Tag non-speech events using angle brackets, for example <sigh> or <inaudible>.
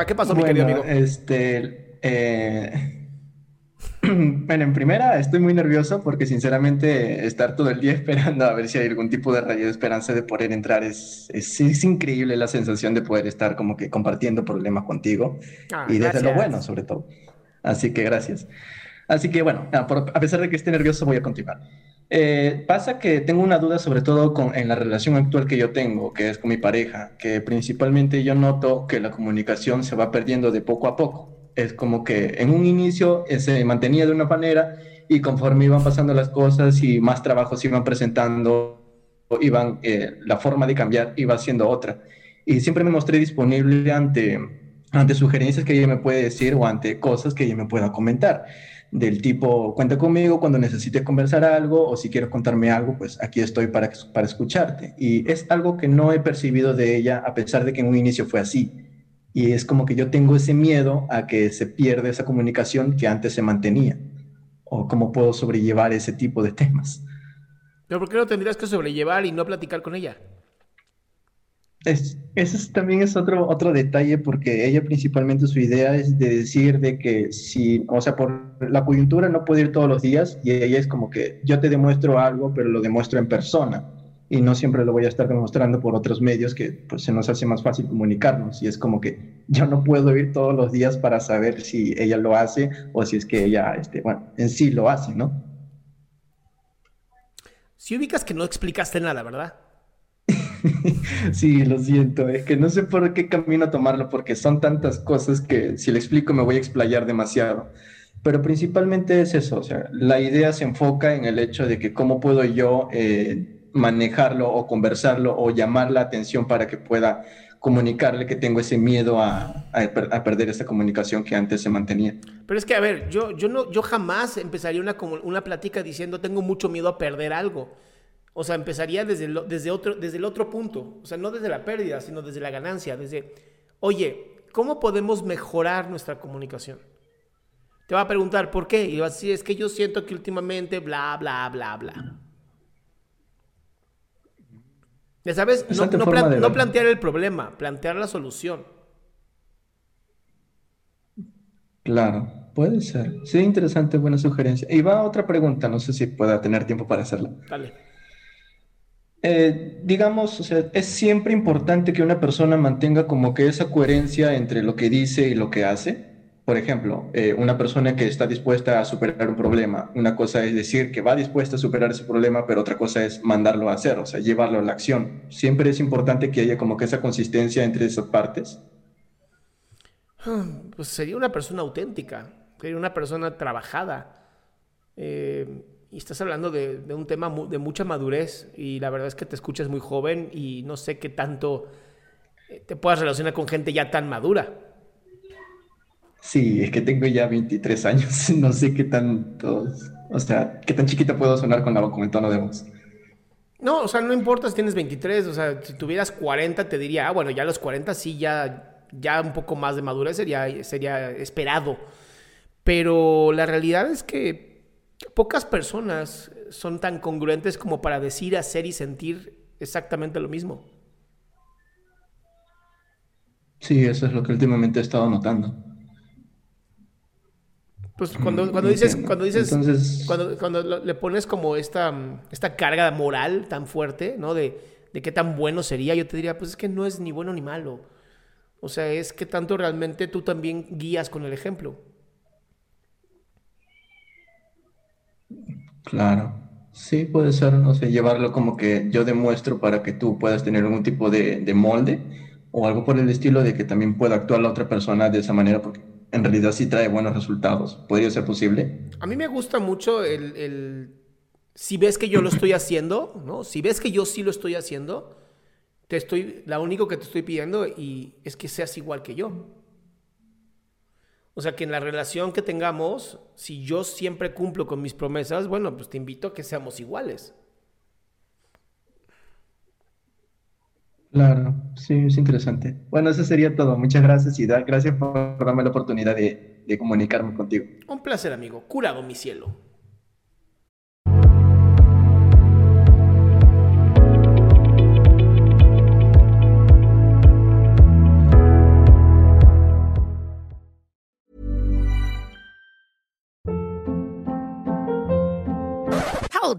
Ah, ¿Qué pasó, mi Bueno, querido amigo? este, eh, <clears throat> bueno, en primera estoy muy nervioso porque sinceramente estar todo el día <laughs> esperando a ver si hay algún tipo de rayo de esperanza de poder entrar es, es, es increíble la sensación de poder estar como que compartiendo problemas contigo Ah, y desde lo gracias. bueno sobre todo. Así que gracias. Así que bueno, a pesar de que esté nervioso voy a continuar. Eh, pasa que tengo una duda sobre todo con, en la relación actual que yo tengo, que es con mi pareja, que principalmente yo noto que la comunicación se va perdiendo de poco a poco. Es como que en un inicio eh, se mantenía de una manera y conforme iban pasando las cosas y más trabajos iban presentando, iban, eh, la forma de cambiar iba siendo otra. Y siempre me mostré disponible ante, ante sugerencias que ella me puede decir o ante cosas que ella me pueda comentar del tipo, cuenta conmigo cuando necesites conversar algo o si quieres contarme algo, pues aquí estoy para, para escucharte. Y es algo que no he percibido de ella a pesar de que en un inicio fue así. Y es como que yo tengo ese miedo a que se pierda esa comunicación que antes se mantenía. O cómo puedo sobrellevar ese tipo de temas. Pero ¿por qué no tendrías que sobrellevar y no platicar con ella? Es, ese es- también es otro, otro detalle porque ella principalmente su idea es de decir de que si, o sea, por la coyuntura no puede ir todos los días y ella es como que yo te demuestro algo, pero lo demuestro en persona y no siempre lo voy a estar demostrando por otros medios que pues se nos hace más fácil comunicarnos y es como que yo no puedo ir todos los días para saber si ella lo hace o si es que ella, este, bueno, en sí lo hace, ¿no? Si ubicas que no explicaste nada, ¿verdad? <laughs> Sí, lo siento, es que no sé por qué camino tomarlo, porque son tantas cosas que si le explico me voy a explayar demasiado. Pero principalmente es eso, o sea, la idea se enfoca en el hecho de que cómo puedo yo eh, manejarlo o conversarlo o llamar la atención para que pueda comunicarle que tengo ese miedo a, a per- a perder esta comunicación que antes se mantenía. Pero es que, a ver, yo, yo, no, yo jamás empezaría una, una plática diciendo tengo mucho miedo a perder algo. O sea, empezaría desde, el- desde, otro, desde el otro punto. O sea, no desde la pérdida, sino desde la ganancia. Desde, oye, ¿cómo podemos mejorar nuestra comunicación? Te va a preguntar, ¿por qué? Y vas a decir, es que yo siento que últimamente, bla, bla, bla, bla. Ya sabes, no, Bastante no forma plan- de no verlo. plantear el problema, plantear la solución. Claro, puede ser. Sí, interesante, buena sugerencia. Y va otra pregunta, no sé si pueda tener tiempo para hacerla. Dale. Eh, digamos, o sea, es siempre importante que una persona mantenga como que esa coherencia entre lo que dice y lo que hace. Por ejemplo, eh, una persona que está dispuesta a superar un problema, una cosa es decir que va dispuesta a superar ese problema, pero otra cosa es mandarlo a hacer, o sea, llevarlo a la acción. Siempre es importante que haya como que esa consistencia entre esas partes. Pues sería una persona auténtica, sería una persona trabajada. Eh, y estás hablando de, de un tema mu- de mucha madurez y la verdad es que te escuchas muy joven y no sé qué tanto eh, te puedas relacionar con gente ya tan madura. Sí, es que tengo ya 23 años, <laughs> no sé qué tanto, o sea, qué tan chiquita puedo sonar con, la, con el tono de voz. No, o sea, no importa si tienes 23, o sea, si tuvieras 40 te diría, ah, bueno, ya a los 40 sí, ya, ya un poco más de madurez sería, sería esperado. Pero la realidad es que Pocas personas son tan congruentes como para decir, hacer y sentir exactamente lo mismo. Sí, eso es lo que últimamente he estado notando. Pues cuando, Mm, cuando dices, cuando dices, Entonces- cuando, cuando le pones como esta, mm, esta carga moral tan fuerte, ¿no? De, de qué tan bueno sería, yo te diría, pues es que no es ni bueno ni malo. O sea, es que tanto realmente tú también guías con el ejemplo. Claro. Sí, puede ser, no sé, llevarlo como que yo demuestro para que tú puedas tener algún tipo de, de molde o algo por el estilo de que también pueda actuar la otra persona de esa manera porque en realidad sí trae buenos resultados. ¿Podría ser posible? A mí me gusta mucho el, el- si ves que yo lo estoy haciendo, ¿no? Si ves que yo sí lo estoy haciendo, te estoy, la único que te estoy pidiendo y es que seas igual que yo. O sea, que en la relación que tengamos, si yo siempre cumplo con mis promesas, bueno, pues te invito a que seamos iguales. Claro, sí, es interesante. Bueno, eso sería todo. Muchas gracias y gracias por darme la oportunidad de, de comunicarme contigo. Un placer, amigo. Curado, mi cielo.